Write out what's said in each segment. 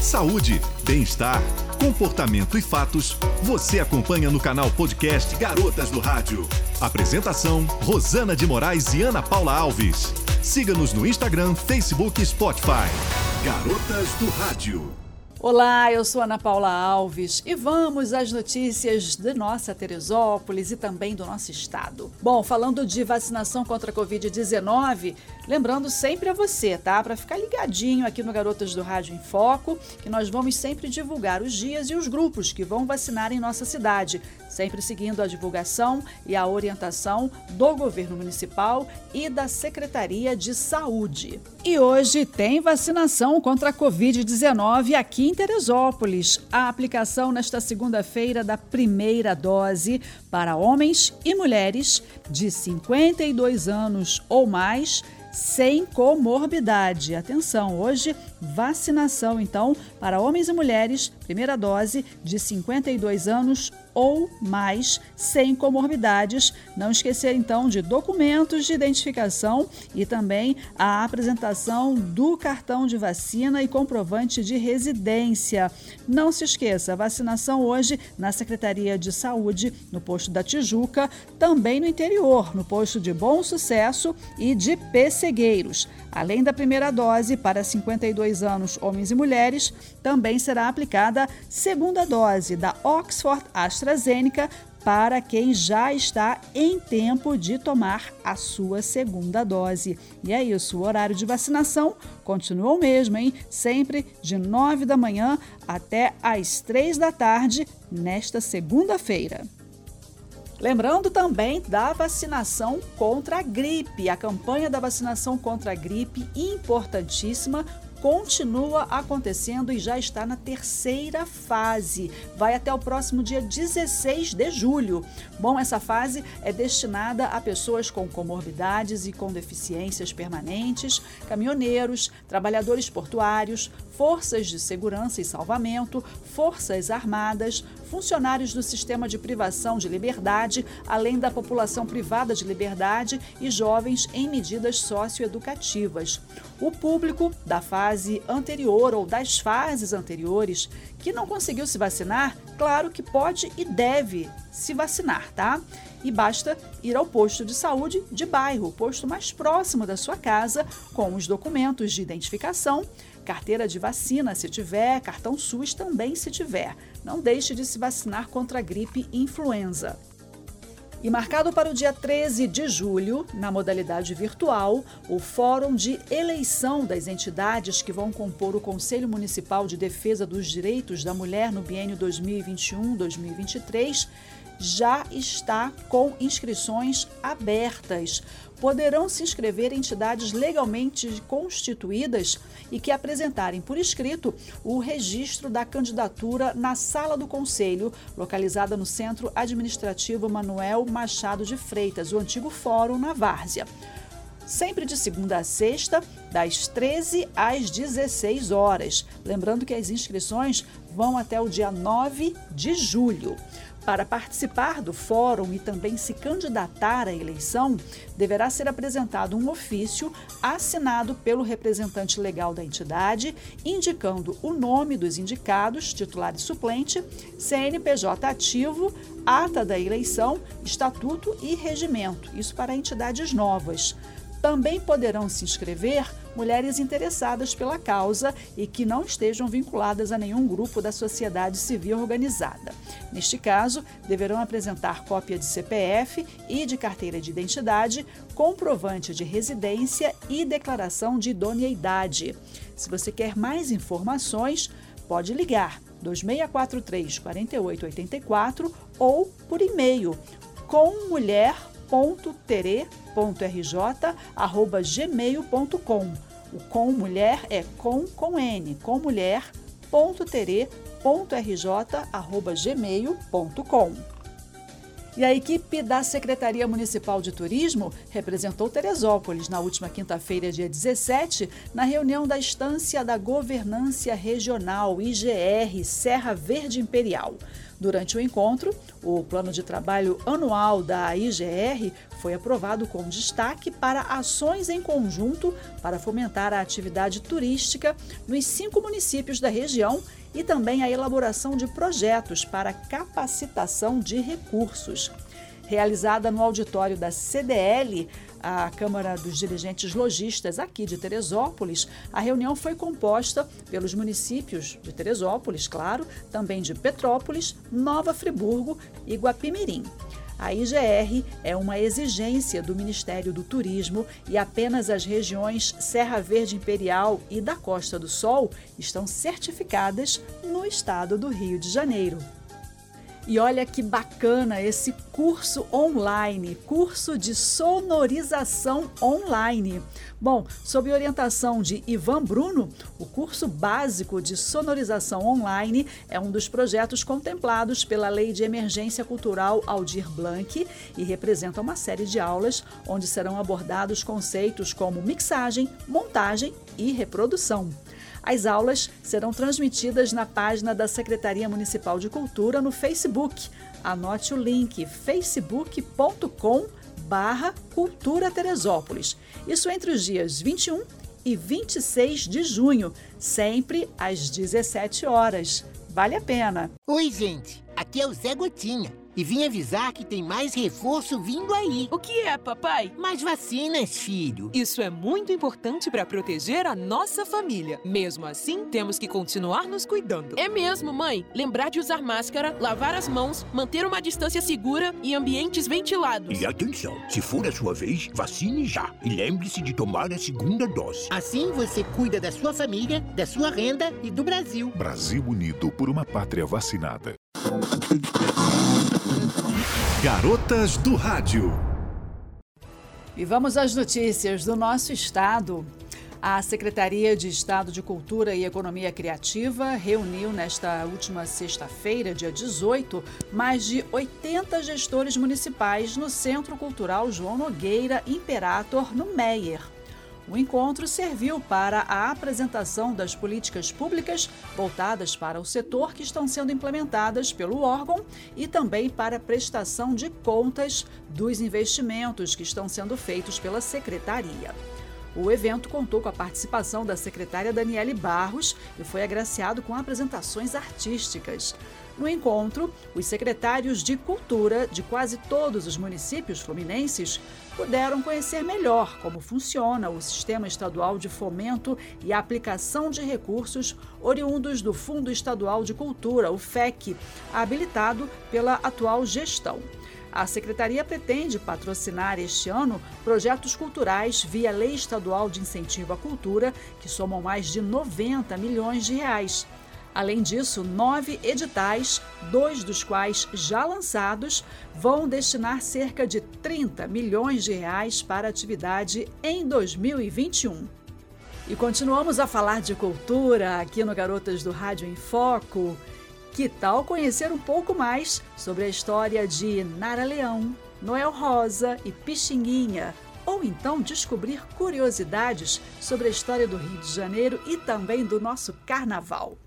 Saúde, bem-estar, comportamento e fatos, você acompanha no canal podcast Garotas do Rádio. Apresentação: Rosana de Moraes e Ana Paula Alves. Siga-nos no Instagram, Facebook e Spotify. Garotas do Rádio. Olá, eu sou Ana Paula Alves e vamos às notícias de nossa Teresópolis e também do nosso estado. Bom, falando de vacinação contra a Covid-19, lembrando sempre a você, tá? Para ficar ligadinho aqui no Garotas do Rádio em Foco, que nós vamos sempre divulgar os dias e os grupos que vão vacinar em nossa cidade, sempre seguindo a divulgação e a orientação do governo municipal e da Secretaria de Saúde. E hoje tem vacinação contra a Covid-19 aqui em Teresópolis. A aplicação nesta segunda-feira da primeira dose para homens e mulheres de 52 anos ou mais sem comorbidade. Atenção, hoje vacinação então para homens e mulheres, primeira dose de 52 anos ou mais, sem comorbidades. Não esquecer então de documentos de identificação e também a apresentação do cartão de vacina e comprovante de residência. Não se esqueça, vacinação hoje na Secretaria de Saúde, no posto da Tijuca, também no interior, no posto de Bom Sucesso e de Pessegueiros. Além da primeira dose para 52 anos, homens e mulheres, também será aplicada segunda dose da Oxford AstraZeneca para quem já está em tempo de tomar a sua segunda dose. E é isso, o horário de vacinação continua o mesmo, hein? Sempre de 9 da manhã até às 3 da tarde, nesta segunda-feira. Lembrando também da vacinação contra a gripe. A campanha da vacinação contra a gripe, importantíssima, continua acontecendo e já está na terceira fase. Vai até o próximo dia 16 de julho. Bom, essa fase é destinada a pessoas com comorbidades e com deficiências permanentes, caminhoneiros, trabalhadores portuários, forças de segurança e salvamento, forças armadas, funcionários do sistema de privação de liberdade, além da população privada de liberdade e jovens em medidas socioeducativas. O público da fase anterior ou das fases anteriores que não conseguiu se vacinar, claro que pode e deve se vacinar, tá? E basta ir ao posto de saúde de bairro, posto mais próximo da sua casa, com os documentos de identificação, carteira de vacina se tiver, cartão SUS também se tiver. Não deixe de se vacinar contra a gripe influenza. E marcado para o dia 13 de julho, na modalidade virtual, o Fórum de Eleição das entidades que vão compor o Conselho Municipal de Defesa dos Direitos da Mulher no biênio 2021-2023 já está com inscrições abertas. Poderão se inscrever entidades legalmente constituídas e que apresentarem por escrito o registro da candidatura na sala do Conselho, localizada no Centro Administrativo Manuel Machado de Freitas, o antigo Fórum na Várzea sempre de segunda a sexta, das 13 às 16 horas. Lembrando que as inscrições vão até o dia 9 de julho. Para participar do fórum e também se candidatar à eleição, deverá ser apresentado um ofício assinado pelo representante legal da entidade, indicando o nome dos indicados, titular e suplente, CNPJ ativo, ata da eleição, estatuto e regimento. Isso para entidades novas. Também poderão se inscrever mulheres interessadas pela causa e que não estejam vinculadas a nenhum grupo da sociedade civil organizada. Neste caso, deverão apresentar cópia de CPF e de carteira de identidade, comprovante de residência e declaração de idoneidade. Se você quer mais informações, pode ligar 2643 4884 ou por e-mail com mulher com.tere.rj@gmail.com. O com mulher é com com n, com mulher.tere.rj@gmail.com. E a equipe da Secretaria Municipal de Turismo representou Teresópolis na última quinta-feira, dia 17, na reunião da Estância da Governância Regional IGR Serra Verde Imperial. Durante o encontro, o plano de trabalho anual da IGR foi aprovado com destaque para ações em conjunto para fomentar a atividade turística nos cinco municípios da região e também a elaboração de projetos para capacitação de recursos. Realizada no auditório da CDL, a Câmara dos Dirigentes Logistas aqui de Teresópolis, a reunião foi composta pelos municípios de Teresópolis, claro, também de Petrópolis, Nova Friburgo e Guapimirim. A IGR é uma exigência do Ministério do Turismo e apenas as regiões Serra Verde Imperial e da Costa do Sol estão certificadas no estado do Rio de Janeiro. E olha que bacana esse curso online, curso de sonorização online. Bom, sob orientação de Ivan Bruno, o curso básico de sonorização online é um dos projetos contemplados pela Lei de Emergência Cultural Aldir Blanc e representa uma série de aulas onde serão abordados conceitos como mixagem, montagem e reprodução. As aulas serão transmitidas na página da Secretaria Municipal de Cultura no Facebook. Anote o link facebook.com barra Cultura Teresópolis. Isso entre os dias 21 e 26 de junho, sempre às 17 horas. Vale a pena. Oi, gente. Aqui é o Zé Gotinha e vim avisar que tem mais reforço vindo aí. O que é, papai? Mais vacinas, filho. Isso é muito importante para proteger a nossa família. Mesmo assim, temos que continuar nos cuidando. É mesmo, mãe. Lembrar de usar máscara, lavar as mãos, manter uma distância segura e ambientes ventilados. E atenção, se for a sua vez, vacine já. E lembre-se de tomar a segunda dose. Assim você cuida da sua família, da sua renda e do Brasil. Brasil Unido por uma pátria vacinada. Garotas do Rádio. E vamos às notícias do nosso estado. A Secretaria de Estado de Cultura e Economia Criativa reuniu nesta última sexta-feira, dia 18, mais de 80 gestores municipais no Centro Cultural João Nogueira Imperator, no Meier. O encontro serviu para a apresentação das políticas públicas voltadas para o setor que estão sendo implementadas pelo órgão e também para a prestação de contas dos investimentos que estão sendo feitos pela secretaria. O evento contou com a participação da secretária Daniele Barros e foi agraciado com apresentações artísticas. No encontro, os secretários de Cultura de quase todos os municípios fluminenses puderam conhecer melhor como funciona o Sistema Estadual de Fomento e Aplicação de Recursos oriundos do Fundo Estadual de Cultura, o FEC, habilitado pela atual gestão. A Secretaria pretende patrocinar este ano projetos culturais via Lei Estadual de Incentivo à Cultura, que somam mais de 90 milhões de reais. Além disso, nove editais, dois dos quais já lançados, vão destinar cerca de 30 milhões de reais para atividade em 2021. E continuamos a falar de cultura aqui no Garotas do Rádio em Foco. Que tal conhecer um pouco mais sobre a história de Nara Leão, Noel Rosa e Pixinguinha? Ou então descobrir curiosidades sobre a história do Rio de Janeiro e também do nosso carnaval.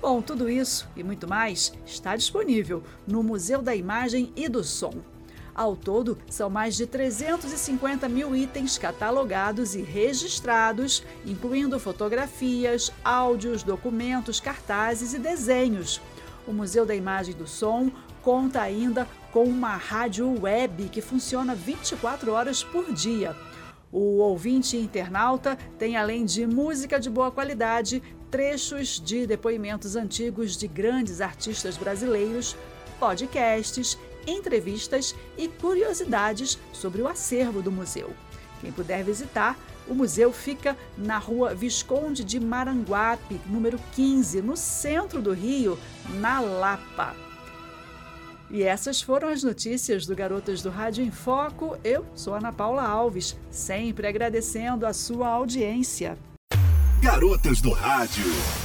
Bom, tudo isso e muito mais está disponível no Museu da Imagem e do Som. Ao todo, são mais de 350 mil itens catalogados e registrados, incluindo fotografias, áudios, documentos, cartazes e desenhos. O Museu da Imagem e do Som conta ainda com uma rádio web que funciona 24 horas por dia. O ouvinte internauta tem, além de música de boa qualidade, trechos de depoimentos antigos de grandes artistas brasileiros, podcasts, entrevistas e curiosidades sobre o acervo do museu. Quem puder visitar, o museu fica na rua Visconde de Maranguape, número 15, no centro do Rio, na Lapa. E essas foram as notícias do Garotas do Rádio em Foco. Eu sou Ana Paula Alves, sempre agradecendo a sua audiência. Garotas do Rádio.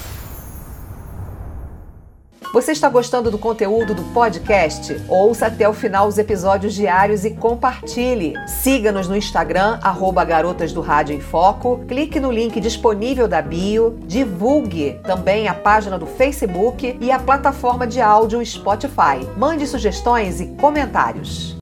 Você está gostando do conteúdo do podcast? Ouça até o final os episódios diários e compartilhe. Siga-nos no Instagram, arroba Garotas do Rádio em Foco. Clique no link disponível da bio. Divulgue também a página do Facebook e a plataforma de áudio Spotify. Mande sugestões e comentários.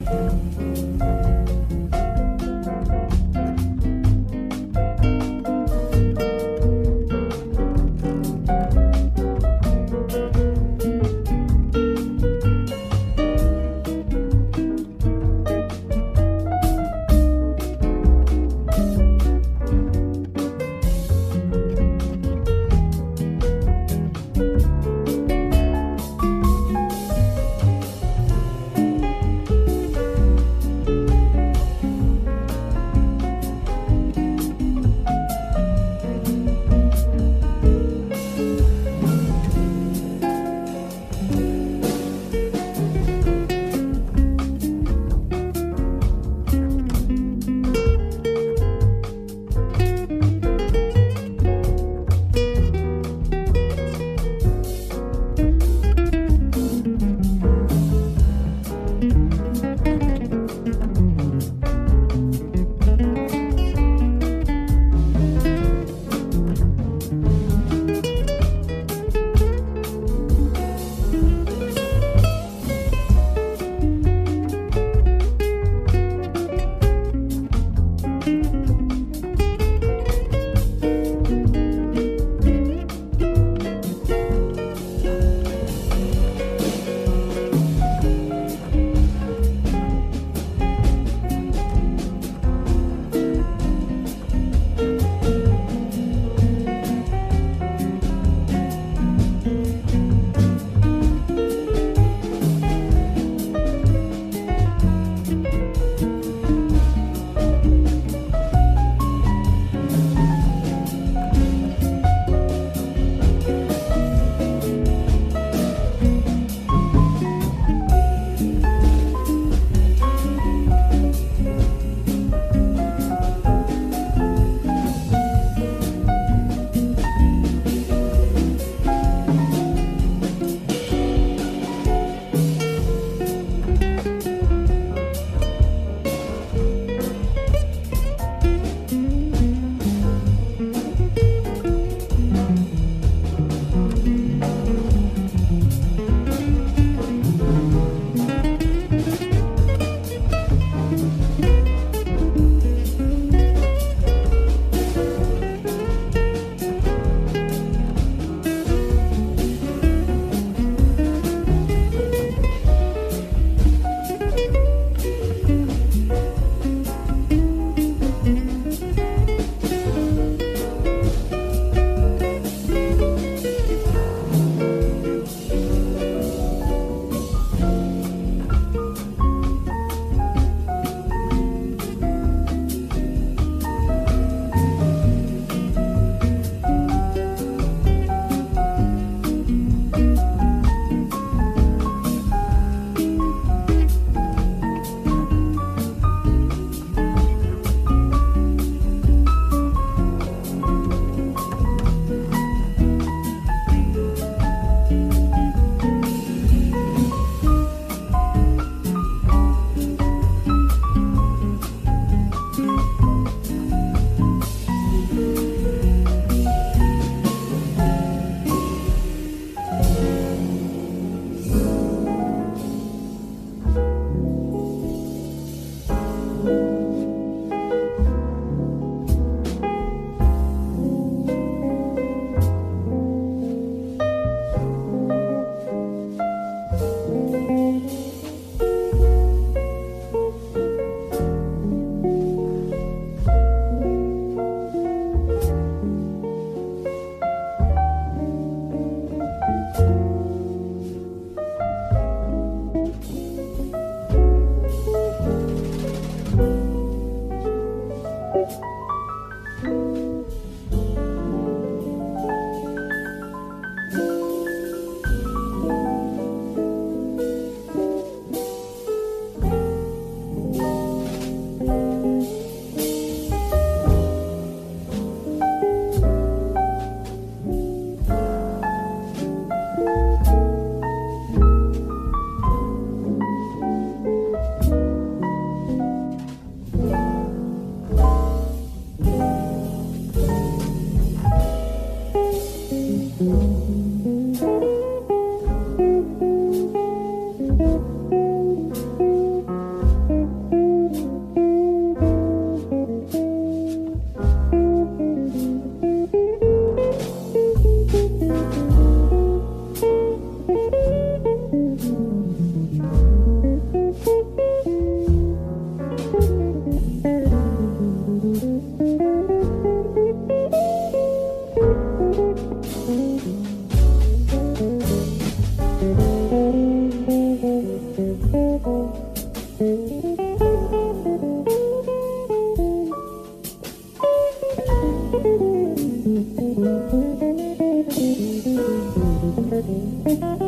thirty.